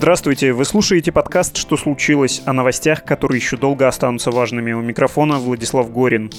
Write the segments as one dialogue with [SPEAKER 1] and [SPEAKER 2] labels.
[SPEAKER 1] Здравствуйте, вы слушаете подкаст «Что случилось?» о новостях, которые еще долго останутся важными. У микрофона Владислав Горин.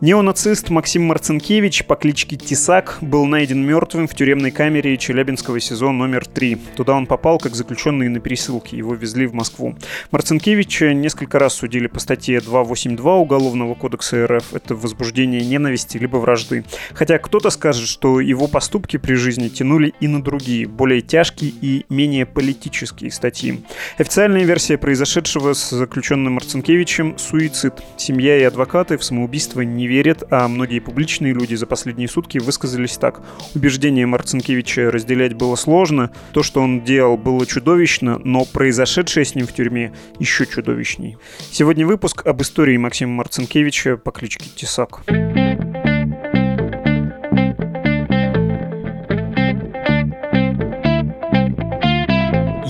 [SPEAKER 1] Неонацист Максим Марцинкевич по кличке Тисак был найден мертвым в тюремной камере Челябинского СИЗО номер 3. Туда он попал как заключенный на пересылке, его везли в Москву. Марцинкевича несколько раз судили по статье 282 Уголовного кодекса РФ. Это возбуждение ненависти либо вражды. Хотя кто-то скажет, что его поступки при жизни тянули и на другие, более тяжкие и менее политические статьи. Официальная версия произошедшего с заключенным Марцинкевичем – суицид. Семья и адвокаты в самоубийство не верят, а многие публичные люди за последние сутки высказались так. Убеждение Марцинкевича разделять было сложно, то, что он делал, было чудовищно, но произошедшее с ним в тюрьме еще чудовищней. Сегодня выпуск об истории Максима Марцинкевича по кличке Тесак.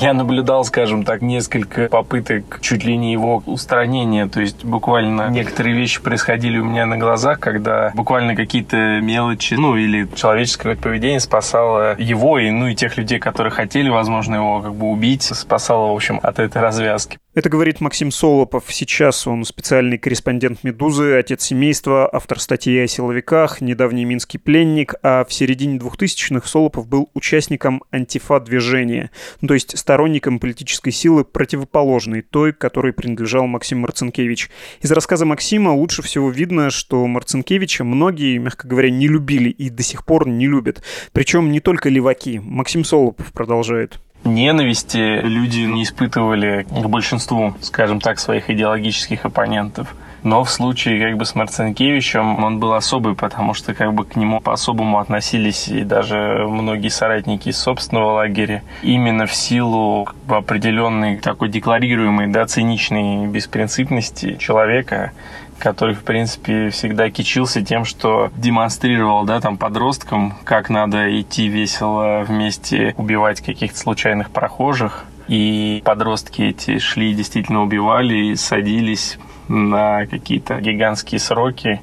[SPEAKER 2] Я наблюдал, скажем так, несколько попыток чуть ли не его устранения. То есть буквально некоторые вещи происходили у меня на глазах, когда буквально какие-то мелочи, ну или человеческое поведение спасало его и ну и тех людей, которые хотели, возможно, его как бы убить, спасало, в общем, от этой развязки.
[SPEAKER 1] Это говорит Максим Солопов. Сейчас он специальный корреспондент «Медузы», отец семейства, автор статьи о силовиках, недавний минский пленник, а в середине 2000-х Солопов был участником антифа-движения, ну, то есть сторонником политической силы, противоположной той, которой принадлежал Максим Марцинкевич. Из рассказа Максима лучше всего видно, что Марцинкевича многие, мягко говоря, не любили и до сих пор не любят. Причем не только леваки. Максим Солопов продолжает
[SPEAKER 2] ненависти люди не испытывали к большинству, скажем так, своих идеологических оппонентов. Но в случае как бы с Марцинкевичем он был особый, потому что как бы к нему по-особому относились и даже многие соратники из собственного лагеря. Именно в силу определенной такой декларируемой, да, циничной беспринципности человека, который, в принципе, всегда кичился тем, что демонстрировал, да, там, подросткам, как надо идти весело вместе, убивать каких-то случайных прохожих. И подростки эти шли, действительно убивали и садились на какие-то гигантские сроки.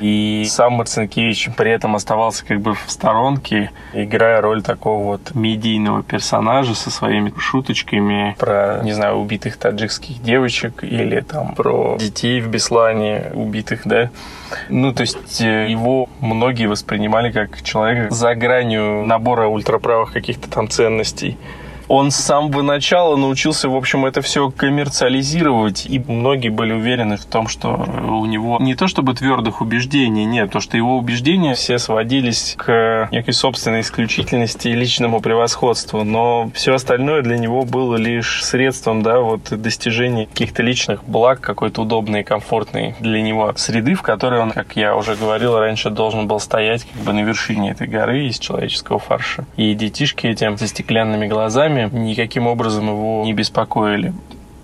[SPEAKER 2] И сам Марцинкевич при этом оставался как бы в сторонке, играя роль такого вот медийного персонажа со своими шуточками про, не знаю, убитых таджикских девочек или там про детей в Беслане убитых, да. Ну, то есть э, его многие воспринимали как человека за гранью набора ультраправых каких-то там ценностей он с самого начала научился, в общем, это все коммерциализировать, и многие были уверены в том, что у него не то чтобы твердых убеждений, нет, то, что его убеждения все сводились к некой собственной исключительности и личному превосходству, но все остальное для него было лишь средством, да, вот достижения каких-то личных благ, какой-то удобной и комфортной для него среды, в которой он, как я уже говорил раньше, должен был стоять как бы на вершине этой горы из человеческого фарша. И детишки этим со стеклянными глазами сами никаким образом его не беспокоили.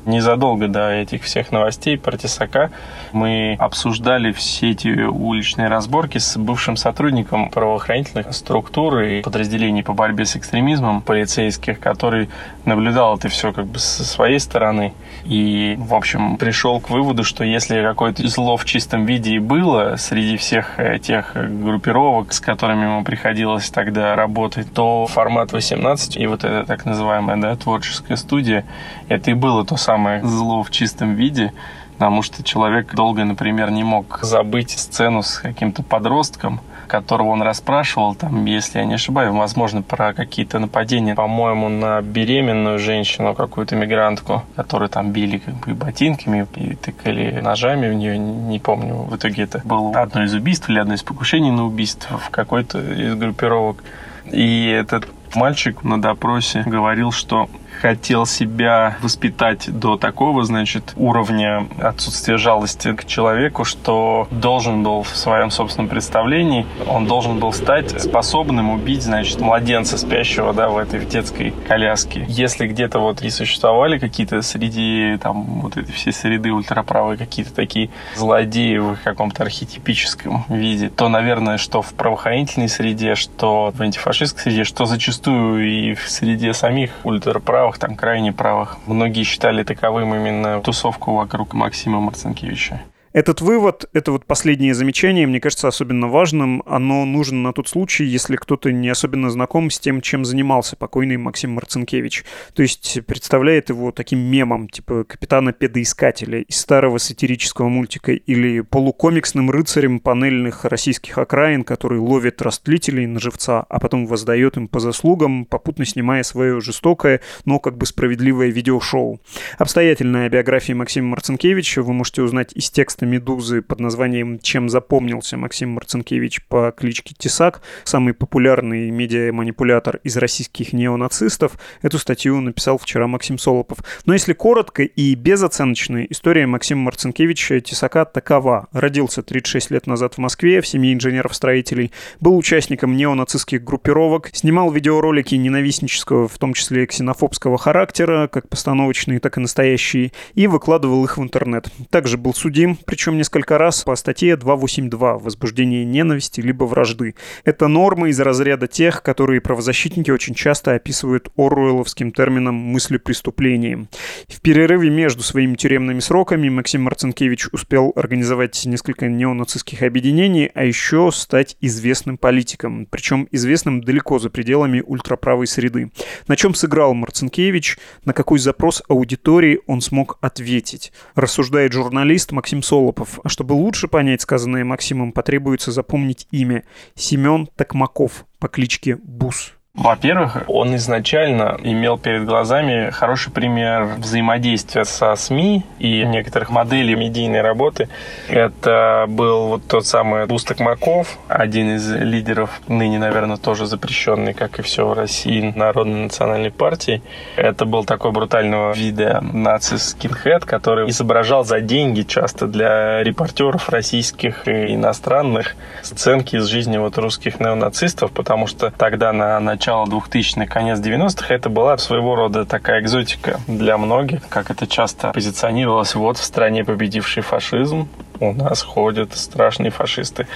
[SPEAKER 2] Незадолго до этих всех новостей про Тесака мы обсуждали все эти уличные разборки с бывшим сотрудником правоохранительных структур и подразделений по борьбе с экстремизмом полицейских, который наблюдал это все как бы со своей стороны. И, в общем, пришел к выводу, что если какое-то зло в чистом виде и было среди всех э, тех группировок, с которыми ему приходилось тогда работать, то формат 18 и вот эта так называемая да, творческая студия, это и было то самое самое зло в чистом виде, потому что человек долго, например, не мог забыть сцену с каким-то подростком, которого он расспрашивал, там, если я не ошибаюсь, возможно, про какие-то нападения, по-моему, на беременную женщину, какую-то мигрантку, которую там били как бы ботинками и тыкали ножами в нее, не помню. В итоге это было одно из убийств или одно из покушений на убийство в какой-то из группировок. И этот мальчик на допросе говорил, что хотел себя воспитать до такого, значит, уровня отсутствия жалости к человеку, что должен был в своем собственном представлении, он должен был стать способным убить, значит, младенца спящего, да, в этой детской коляске. Если где-то вот и существовали какие-то среди, там, вот этой всей среды ультраправые какие-то такие злодеи в каком-то архетипическом виде, то, наверное, что в правоохранительной среде, что в антифашистской среде, что зачастую и в среде самих ультраправых правых, там крайне правых. Многие считали таковым именно тусовку вокруг Максима Марцинкевича.
[SPEAKER 1] Этот вывод, это вот последнее замечание, мне кажется, особенно важным. Оно нужно на тот случай, если кто-то не особенно знаком с тем, чем занимался покойный Максим Марцинкевич. То есть представляет его таким мемом, типа капитана-педоискателя из старого сатирического мультика или полукомиксным рыцарем панельных российских окраин, который ловит растлителей на живца, а потом воздает им по заслугам, попутно снимая свое жестокое, но как бы справедливое видеошоу. Обстоятельная биография Максима Марцинкевича вы можете узнать из текста подкаста «Медузы» под названием «Чем запомнился Максим Марцинкевич по кличке Тесак», самый популярный медиа-манипулятор из российских неонацистов. Эту статью написал вчера Максим Солопов. Но если коротко и безоценочно, история Максима Марцинкевича Тесака такова. Родился 36 лет назад в Москве в семье инженеров-строителей, был участником неонацистских группировок, снимал видеоролики ненавистнического, в том числе ксенофобского характера, как постановочные, так и настоящие, и выкладывал их в интернет. Также был судим, причем несколько раз по статье 282 «Возбуждение ненависти либо вражды». Это нормы из разряда тех, которые правозащитники очень часто описывают оруэлловским термином «мысли преступления». В перерыве между своими тюремными сроками Максим Марцинкевич успел организовать несколько неонацистских объединений, а еще стать известным политиком, причем известным далеко за пределами ультраправой среды. На чем сыграл Марцинкевич, на какой запрос аудитории он смог ответить, рассуждает журналист Максим Солов Солопов. А чтобы лучше понять сказанное Максимом, потребуется запомнить имя Семен Токмаков по кличке Бус.
[SPEAKER 2] Во-первых, он изначально имел перед глазами хороший пример взаимодействия со СМИ и некоторых моделей медийной работы. Это был вот тот самый Бустак Маков, один из лидеров, ныне, наверное, тоже запрещенный, как и все в России, Народной национальной партии. Это был такой брутального вида нацист скинхед, который изображал за деньги часто для репортеров российских и иностранных сценки из жизни вот русских неонацистов, потому что тогда на начало 2000-х, конец 90-х, это была своего рода такая экзотика для многих, как это часто позиционировалось вот в стране победивший фашизм, у нас ходят страшные фашисты.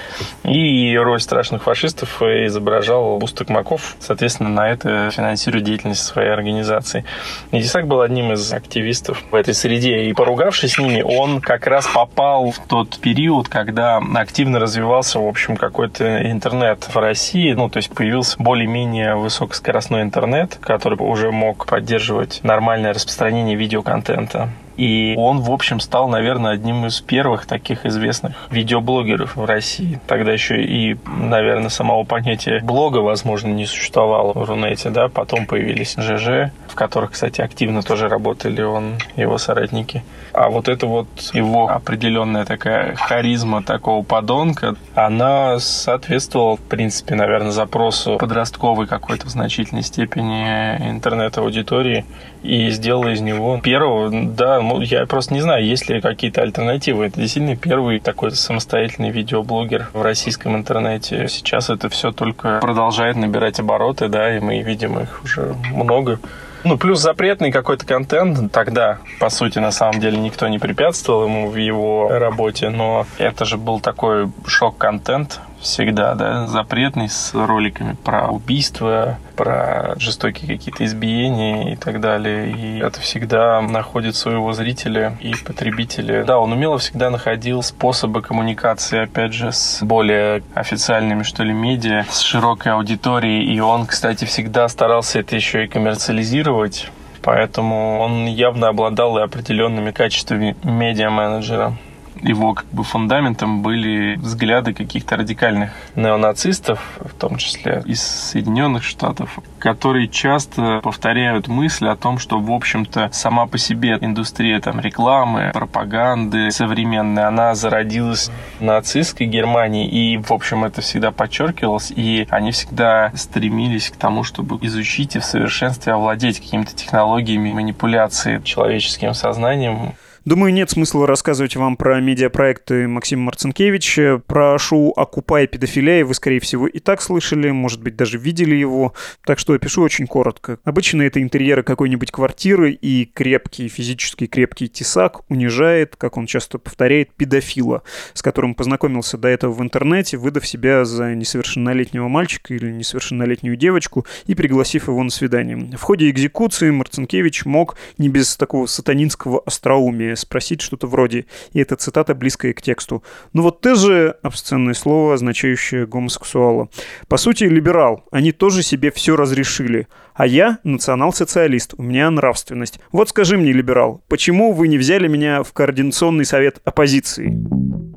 [SPEAKER 2] И роль страшных фашистов изображал Бустак Маков, соответственно, на это финансирует деятельность своей организации. И был одним из активистов в этой среде, и поругавшись с ними, он как раз попал в тот период, когда активно развивался, в общем, какой-то интернет в России, ну, то есть появился более-менее высокоскоростной интернет, который уже мог поддерживать нормальное распространение видеоконтента. И он, в общем, стал, наверное, одним из первых таких известных видеоблогеров в России. Тогда еще и, наверное, самого понятия блога, возможно, не существовало в Рунете, да. Потом появились ЖЖ, в которых, кстати, активно тоже работали он его соратники. А вот это вот его определенная такая харизма такого подонка, она соответствовала, в принципе, наверное, запросу подростковой какой-то в значительной степени интернет-аудитории и сделала из него первого, да, ну, я просто не знаю, есть ли какие-то альтернативы. Это действительно первый такой самостоятельный видеоблогер в российском интернете. Сейчас это все только продолжает набирать обороты, да, и мы видим их уже много. Ну, плюс запретный какой-то контент. Тогда, по сути, на самом деле никто не препятствовал ему в его работе, но это же был такой шок-контент всегда, да, запретный с роликами про убийства, про жестокие какие-то избиения и так далее. И это всегда находит своего зрителя и потребителя. Да, он умело всегда находил способы коммуникации, опять же, с более официальными, что ли, медиа, с широкой аудиторией. И он, кстати, всегда старался это еще и коммерциализировать. Поэтому он явно обладал и определенными качествами медиа-менеджера его как бы фундаментом были взгляды каких-то радикальных неонацистов, в том числе из Соединенных Штатов, которые часто повторяют мысль о том, что, в общем-то, сама по себе индустрия там, рекламы, пропаганды современная, она зародилась в нацистской Германии, и, в общем, это всегда подчеркивалось, и они всегда стремились к тому, чтобы изучить и в совершенстве овладеть какими-то технологиями манипуляции человеческим сознанием.
[SPEAKER 1] Думаю, нет смысла рассказывать вам про медиапроекты Максима Марцинкевича. Про шоу «Окупай педофилия» вы, скорее всего, и так слышали, может быть, даже видели его. Так что опишу очень коротко. Обычно это интерьеры какой-нибудь квартиры, и крепкий, физически крепкий тесак унижает, как он часто повторяет, педофила, с которым познакомился до этого в интернете, выдав себя за несовершеннолетнего мальчика или несовершеннолетнюю девочку и пригласив его на свидание. В ходе экзекуции Марцинкевич мог не без такого сатанинского остроумия спросить что-то вроде, и эта цитата близкая к тексту. «Ну вот ты же...» — обсценное слово, означающее гомосексуала. По сути, либерал. Они тоже себе все разрешили. А я национал-социалист, у меня нравственность. Вот скажи мне, либерал, почему вы не взяли меня в координационный совет оппозиции?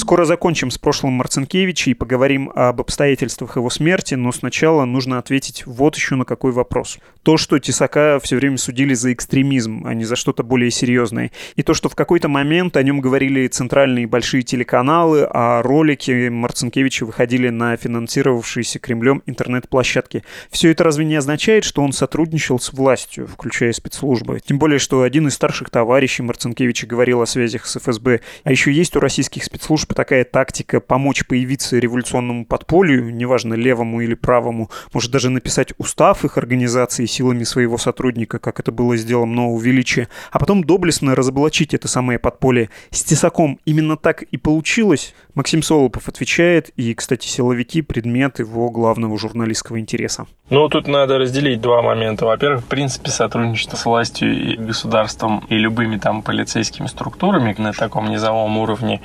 [SPEAKER 1] Скоро закончим с прошлым Марцинкевича и поговорим об обстоятельствах его смерти, но сначала нужно ответить вот еще на какой вопрос. То, что Тесака все время судили за экстремизм, а не за что-то более серьезное. И то, что в какой-то момент о нем говорили центральные большие телеканалы, а ролики Марцинкевича выходили на финансировавшиеся Кремлем интернет-площадки. Все это разве не означает, что он сотрудничал с властью, включая спецслужбы? Тем более, что один из старших товарищей Марцинкевича говорил о связях с ФСБ. А еще есть у российских спецслужб такая тактика помочь появиться революционному подполью, неважно левому или правому, может даже написать устав их организации силами своего сотрудника, как это было сделано Нового Величия, а потом доблестно разоблачить это самое подполье. С Тесаком именно так и получилось. Максим Солопов отвечает, и, кстати, силовики – предмет его главного журналистского интереса.
[SPEAKER 2] Ну, тут надо разделить два момента. Во-первых, в принципе, сотрудничество с властью и государством и любыми там полицейскими структурами на таком низовом уровне,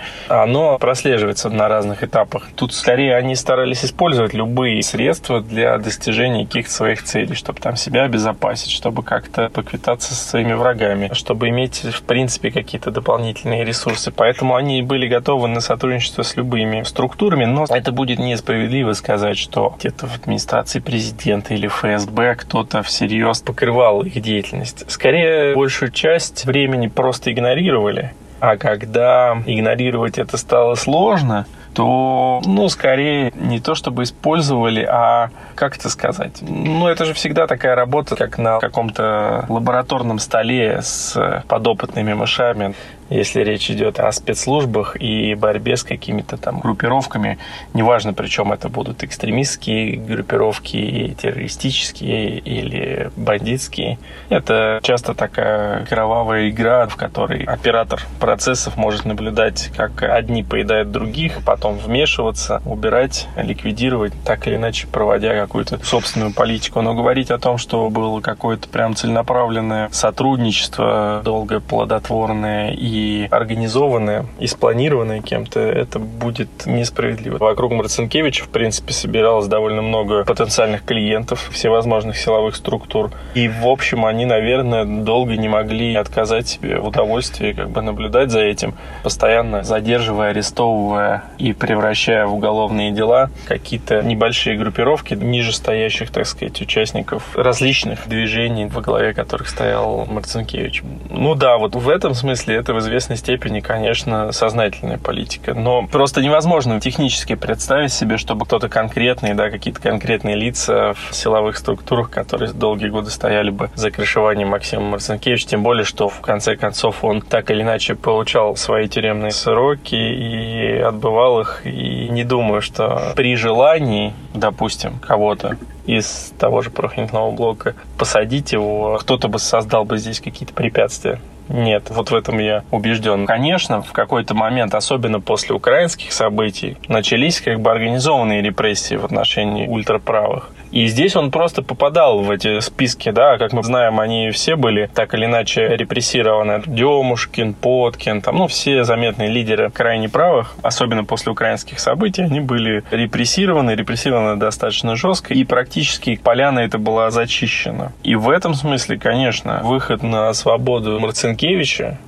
[SPEAKER 2] оно прослеживается на разных этапах. Тут скорее они старались использовать любые средства для достижения каких-то своих целей, чтобы там себя обезопасить, чтобы как-то поквитаться со своими врагами, чтобы иметь, в принципе, какие-то дополнительные ресурсы. Поэтому они были готовы на сотрудничество с любыми структурами, но это будет несправедливо сказать, что где-то в администрации президента или ФСБ кто-то всерьез покрывал их деятельность. Скорее, большую часть времени просто игнорировали. А когда игнорировать это стало сложно, то, ну, скорее не то чтобы использовали, а как это сказать? Ну, это же всегда такая работа, как на каком-то лабораторном столе с подопытными мышами если речь идет о спецслужбах и борьбе с какими-то там группировками, неважно, причем это будут экстремистские группировки, террористические или бандитские. Это часто такая кровавая игра, в которой оператор процессов может наблюдать, как одни поедают других, потом вмешиваться, убирать, ликвидировать, так или иначе проводя какую-то собственную политику. Но говорить о том, что было какое-то прям целенаправленное сотрудничество, долгое, плодотворное и и организованное, и спланированное кем-то, это будет несправедливо. Вокруг Марцинкевича, в принципе, собиралось довольно много потенциальных клиентов всевозможных силовых структур. И, в общем, они, наверное, долго не могли отказать себе в удовольствии как бы наблюдать за этим, постоянно задерживая, арестовывая и превращая в уголовные дела какие-то небольшие группировки ниже стоящих, так сказать, участников различных движений, во главе которых стоял Марцинкевич. Ну да, вот в этом смысле это известной степени, конечно, сознательная политика. Но просто невозможно технически представить себе, чтобы кто-то конкретный, да, какие-то конкретные лица в силовых структурах, которые долгие годы стояли бы за крышеванием Максима Марцинкевича, тем более, что в конце концов он так или иначе получал свои тюремные сроки и отбывал их. И не думаю, что при желании, допустим, кого-то из того же прохнитного блока посадить его, кто-то бы создал бы здесь какие-то препятствия. Нет, вот в этом я убежден. Конечно, в какой-то момент, особенно после украинских событий, начались как бы организованные репрессии в отношении ультраправых. И здесь он просто попадал в эти списки, да, как мы знаем, они все были так или иначе репрессированы. Демушкин, Поткин, там, ну, все заметные лидеры крайне правых, особенно после украинских событий, они были репрессированы, репрессированы достаточно жестко, и практически поляна это была зачищена. И в этом смысле, конечно, выход на свободу Марцинкевича,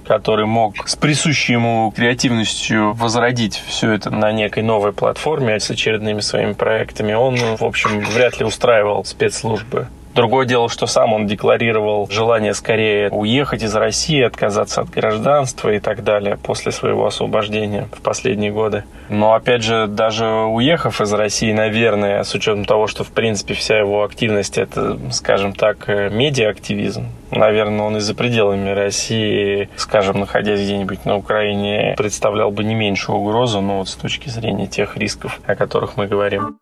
[SPEAKER 2] который мог с присущей ему креативностью возродить все это на некой новой платформе с очередными своими проектами, он, в общем, вряд ли устраивал спецслужбы. Другое дело, что сам он декларировал желание скорее уехать из России, отказаться от гражданства и так далее после своего освобождения в последние годы. Но опять же, даже уехав из России, наверное, с учетом того, что в принципе вся его активность это, скажем так, э, медиа-активизм, наверное, он и за пределами России, скажем, находясь где-нибудь на Украине, представлял бы не меньшую угрозу, но вот с точки зрения тех рисков, о которых мы говорим.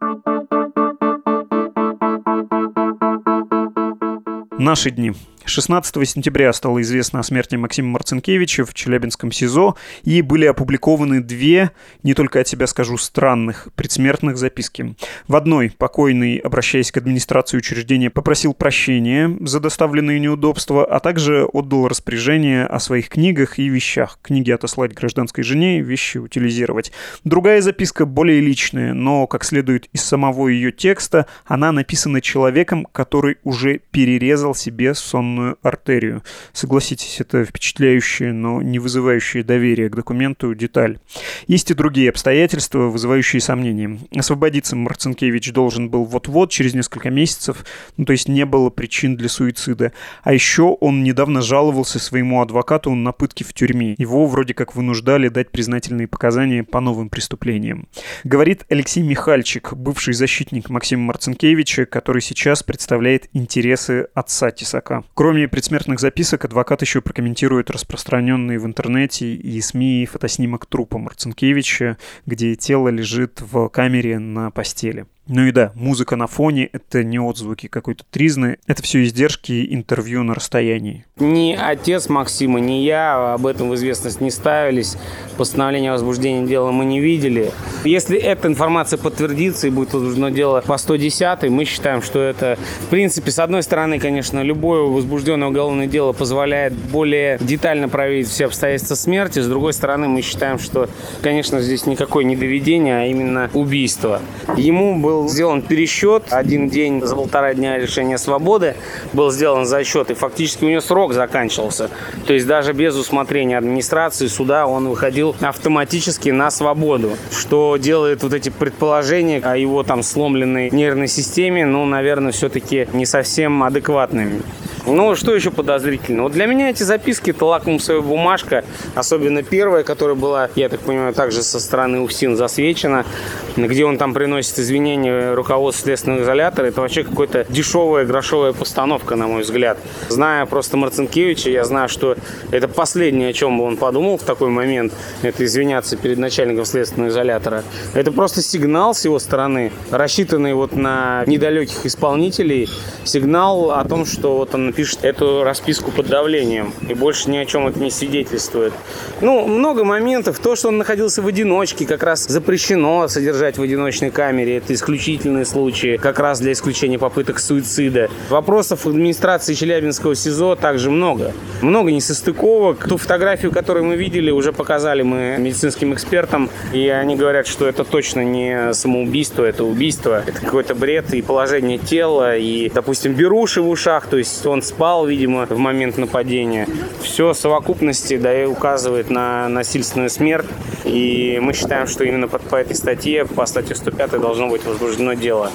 [SPEAKER 1] Наши дни. 16 сентября стало известно о смерти Максима Марцинкевича в Челябинском СИЗО, и были опубликованы две, не только от себя скажу, странных предсмертных записки. В одной покойный, обращаясь к администрации учреждения, попросил прощения за доставленные неудобства, а также отдал распоряжение о своих книгах и вещах. Книги отослать гражданской жене, вещи утилизировать. Другая записка более личная, но, как следует из самого ее текста, она написана человеком, который уже перерезал себе сонную сонную артерию. Согласитесь, это впечатляющая, но не вызывающая доверия к документу деталь. Есть и другие обстоятельства, вызывающие сомнения. Освободиться Марцинкевич должен был вот-вот, через несколько месяцев, ну то есть не было причин для суицида. А еще он недавно жаловался своему адвокату на пытки в тюрьме. Его вроде как вынуждали дать признательные показания по новым преступлениям. Говорит Алексей Михальчик, бывший защитник Максима Марцинкевича, который сейчас представляет интересы отца Тесака. Кроме предсмертных записок, адвокат еще прокомментирует распространенный в интернете и СМИ фотоснимок трупа Марцинкевича, где тело лежит в камере на постели. Ну и да, музыка на фоне — это не отзвуки какой-то тризны, это все издержки интервью на расстоянии.
[SPEAKER 3] Ни отец Максима, ни я об этом в известность не ставились. Постановление о возбуждении дела мы не видели. Если эта информация подтвердится и будет возбуждено дело по 110, мы считаем, что это, в принципе, с одной стороны, конечно, любое возбужденное уголовное дело позволяет более детально проверить все обстоятельства смерти. С другой стороны, мы считаем, что, конечно, здесь никакое не доведение, а именно убийство. Ему был был сделан пересчет. Один день за полтора дня лишения свободы был сделан засчет, и фактически у него срок заканчивался. То есть даже без усмотрения администрации суда он выходил автоматически на свободу, что делает вот эти предположения о его там сломленной нервной системе, ну, наверное, все-таки не совсем адекватными. Ну, что еще подозрительно? Вот для меня эти записки это лакмусовая бумажка, особенно первая, которая была, я так понимаю, также со стороны УФСИН засвечена, где он там приносит извинения руководству следственного изолятора. Это вообще какая-то дешевая грошовая постановка, на мой взгляд. Зная просто Марцинкевича, я знаю, что это последнее, о чем он подумал в такой момент, это извиняться перед начальником следственного изолятора. Это просто сигнал с его стороны, рассчитанный вот на недалеких исполнителей, сигнал о том, что вот он пишет эту расписку под давлением, и больше ни о чем это не свидетельствует. Ну, много моментов. То, что он находился в одиночке, как раз запрещено содержать в одиночной камере. Это исключительные случаи, как раз для исключения попыток суицида. Вопросов администрации Челябинского СИЗО также много. Много несостыковок. Ту фотографию, которую мы видели, уже показали мы медицинским экспертам, и они говорят, что это точно не самоубийство, это убийство. Это какой-то бред и положение тела, и, допустим, беруши в ушах, то есть он спал, видимо, в момент нападения. Все совокупности да, и указывает на насильственную смерть. И мы считаем, что именно по, по этой статье, по статье 105 должно быть возбуждено дело.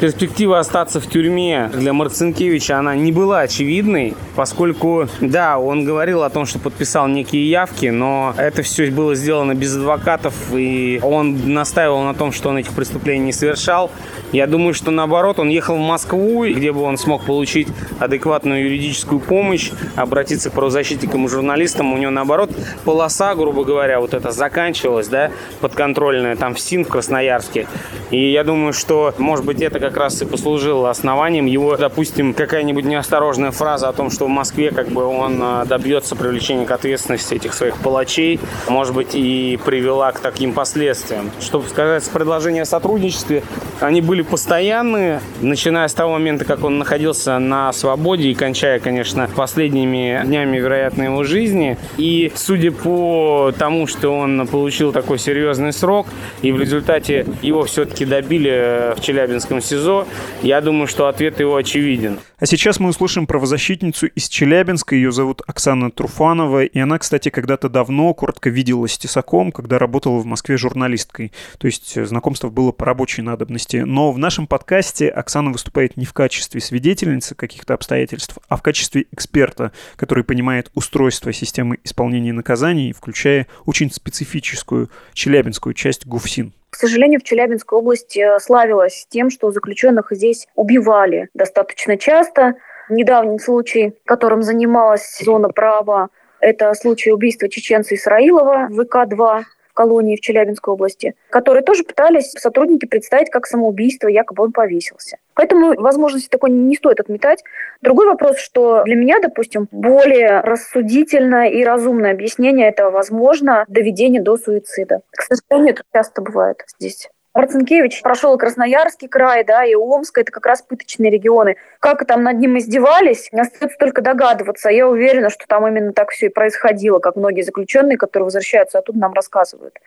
[SPEAKER 3] Перспектива остаться в тюрьме для Марцинкевича, она не была очевидной, поскольку, да, он говорил о том, что подписал некие явки, но это все было сделано без адвокатов, и он настаивал на том, что он этих преступлений не совершал. Я думаю, что наоборот, он ехал в Москву, где бы он смог получить адекватную юридическую помощь, обратиться к правозащитникам и журналистам. У него наоборот полоса, грубо говоря, вот это заканчивалась, да, подконтрольная там в СИН в Красноярске. И я думаю, что, может быть, это как раз и послужило основанием его, допустим, какая-нибудь неосторожная фраза о том, что в Москве как бы он а, добьется привлечения к ответственности этих своих палачей, может быть, и привела к таким последствиям. Чтобы сказать, предложения о сотрудничестве, они были постоянные, начиная с того момента, как он находился на свободе и кончая, конечно, последними днями, вероятно, его жизни. И судя по тому, что он получил такой серьезный срок, и в результате его все-таки добили в Челябинском СИЗО, я думаю, что ответ его очевиден.
[SPEAKER 1] А сейчас мы услышим правозащитницу из Челябинска. Ее зовут Оксана Труфанова. И она, кстати, когда-то давно коротко виделась с Тесаком, когда работала в Москве журналисткой. То есть э, знакомство было по рабочей надобности. Но в нашем подкасте Оксана выступает не в качестве свидетельницы каких-то обстоятельств, а в качестве эксперта, который понимает устройство системы исполнения наказаний, включая очень специфическую челябинскую часть ГУФСИН.
[SPEAKER 4] К сожалению, в Челябинской области э, славилась тем, что заключенных здесь убивали достаточно часто. Недавний случай, которым занималась зона права, это случай убийства чеченца Исраилова в ВК-2. Колонии в Челябинской области, которые тоже пытались сотрудники представить как самоубийство, якобы он повесился. Поэтому возможности такой не стоит отметать. Другой вопрос, что для меня, допустим, более рассудительное и разумное объяснение этого возможно доведение до суицида. К сожалению, это часто бывает здесь. Марцинкевич прошел Красноярский край, да, и Омск, это как раз пыточные регионы. Как там над ним издевались, остается только догадываться. Я уверена, что там именно так все и происходило, как многие заключенные, которые возвращаются оттуда, нам рассказывают.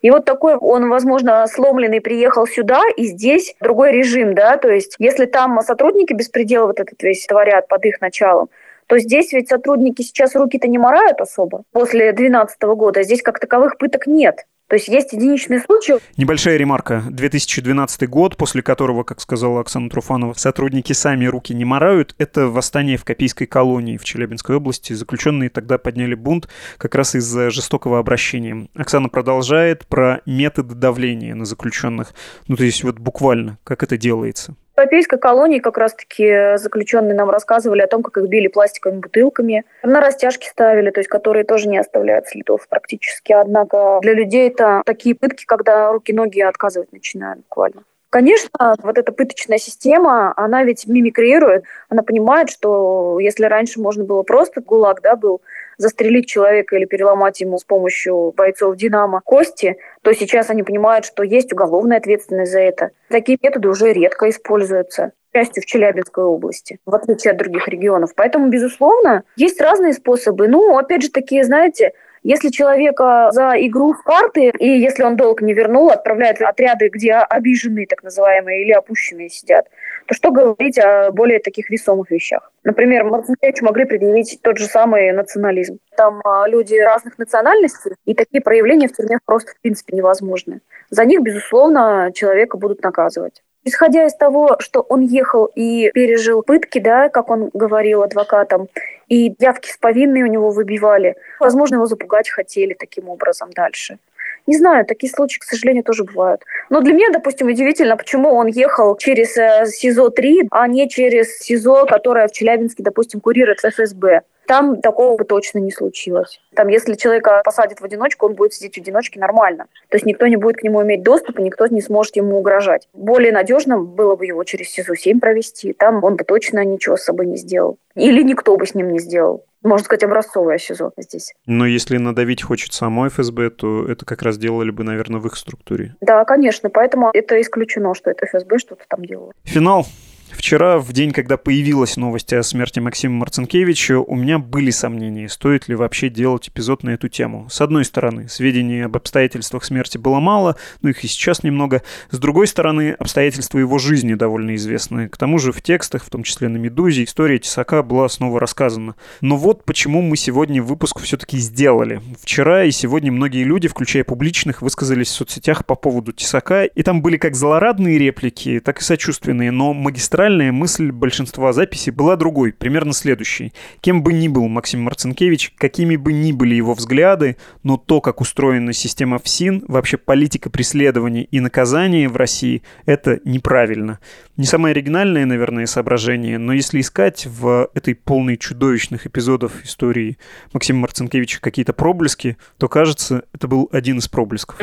[SPEAKER 4] И вот такой, он, возможно, сломленный приехал сюда, и здесь другой режим, да, то есть если там сотрудники беспредел вот этот весь творят под их началом, то здесь ведь сотрудники сейчас руки-то не морают особо после 2012 года. Здесь как таковых пыток нет. То есть есть единичные случаи.
[SPEAKER 1] Небольшая ремарка. 2012 год, после которого, как сказала Оксана Труфанова, сотрудники сами руки не морают, это восстание в Копейской колонии в Челябинской области. Заключенные тогда подняли бунт как раз из-за жестокого обращения. Оксана продолжает про методы давления на заключенных. Ну, то есть вот буквально, как это делается.
[SPEAKER 4] Европейской колонии как раз-таки заключенные нам рассказывали о том, как их били пластиковыми бутылками, на растяжки ставили, то есть которые тоже не оставляют следов практически. Однако для людей это такие пытки, когда руки-ноги отказывать начинают буквально. Конечно, вот эта пыточная система, она ведь мимикрирует, она понимает, что если раньше можно было просто ГУЛАГ, да, был, застрелить человека или переломать ему с помощью бойцов «Динамо» кости, то сейчас они понимают, что есть уголовная ответственность за это. Такие методы уже редко используются частью в Челябинской области, в отличие от других регионов. Поэтому, безусловно, есть разные способы. Ну, опять же, такие, знаете, если человека за игру в карты, и если он долг не вернул, отправляют отряды, где обиженные, так называемые, или опущенные сидят, то что говорить о более таких весомых вещах? Например, Марцинкевичу могли предъявить тот же самый национализм. Там а, люди разных национальностей, и такие проявления в тюрьме просто в принципе невозможны. За них, безусловно, человека будут наказывать. Исходя из того, что он ехал и пережил пытки, да, как он говорил адвокатам, и явки с повинной у него выбивали, возможно, его запугать хотели таким образом дальше. Не знаю, такие случаи, к сожалению, тоже бывают. Но для меня, допустим, удивительно, почему он ехал через э, СИЗО-3, а не через СИЗО, которое в Челябинске, допустим, курирует ФСБ. Там такого бы точно не случилось. Там, если человека посадят в одиночку, он будет сидеть в одиночке нормально. То есть никто не будет к нему иметь доступ, и никто не сможет ему угрожать. Более надежно было бы его через СИЗО-7 провести. Там он бы точно ничего с собой не сделал. Или никто бы с ним не сделал можно сказать, образцовое СИЗО здесь.
[SPEAKER 1] Но если надавить хочет само ФСБ, то это как раз делали бы, наверное, в их структуре.
[SPEAKER 4] Да, конечно, поэтому это исключено, что это ФСБ что-то там делало.
[SPEAKER 1] Финал. Вчера, в день, когда появилась новость о смерти Максима Марцинкевича, у меня были сомнения, стоит ли вообще делать эпизод на эту тему. С одной стороны, сведений об обстоятельствах смерти было мало, но их и сейчас немного. С другой стороны, обстоятельства его жизни довольно известны. К тому же в текстах, в том числе на «Медузе», история Тесака была снова рассказана. Но вот почему мы сегодня выпуск все-таки сделали. Вчера и сегодня многие люди, включая публичных, высказались в соцсетях по поводу Тесака, и там были как злорадные реплики, так и сочувственные, но магистральные центральная мысль большинства записей была другой, примерно следующей. Кем бы ни был Максим Марцинкевич, какими бы ни были его взгляды, но то, как устроена система ФСИН, вообще политика преследования и наказания в России, это неправильно. Не самое оригинальное, наверное, соображение, но если искать в этой полной чудовищных эпизодов истории Максима Марцинкевича какие-то проблески, то кажется, это был один из проблесков.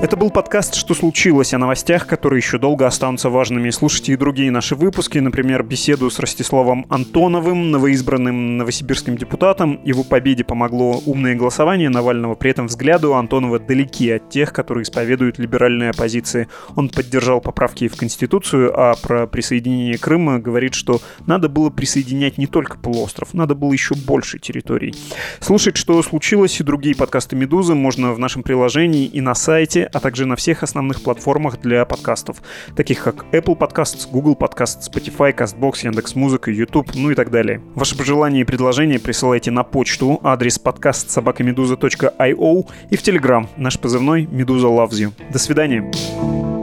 [SPEAKER 1] Это был подкаст «Что случилось?» о новостях, которые еще долго останутся важными. Слушайте и другие наши выпуски, например, беседу с Ростиславом Антоновым, новоизбранным новосибирским депутатом. Его победе помогло умное голосование Навального. При этом взгляды у Антонова далеки от тех, которые исповедуют либеральные оппозиции. Он поддержал поправки в Конституцию, а про присоединение Крыма говорит, что надо было присоединять не только полуостров, надо было еще больше территорий. Слушать, что случилось, и другие подкасты «Медузы» можно в нашем приложении и на сайте а также на всех основных платформах для подкастов, таких как Apple Podcasts, Google Podcasts, Spotify, CastBox, Яндекс.Музыка, YouTube, ну и так далее. Ваши пожелания и предложения присылайте на почту, адрес подкаст собакамедуза.io и в Telegram, наш позывной «Медуза loves you». До свидания.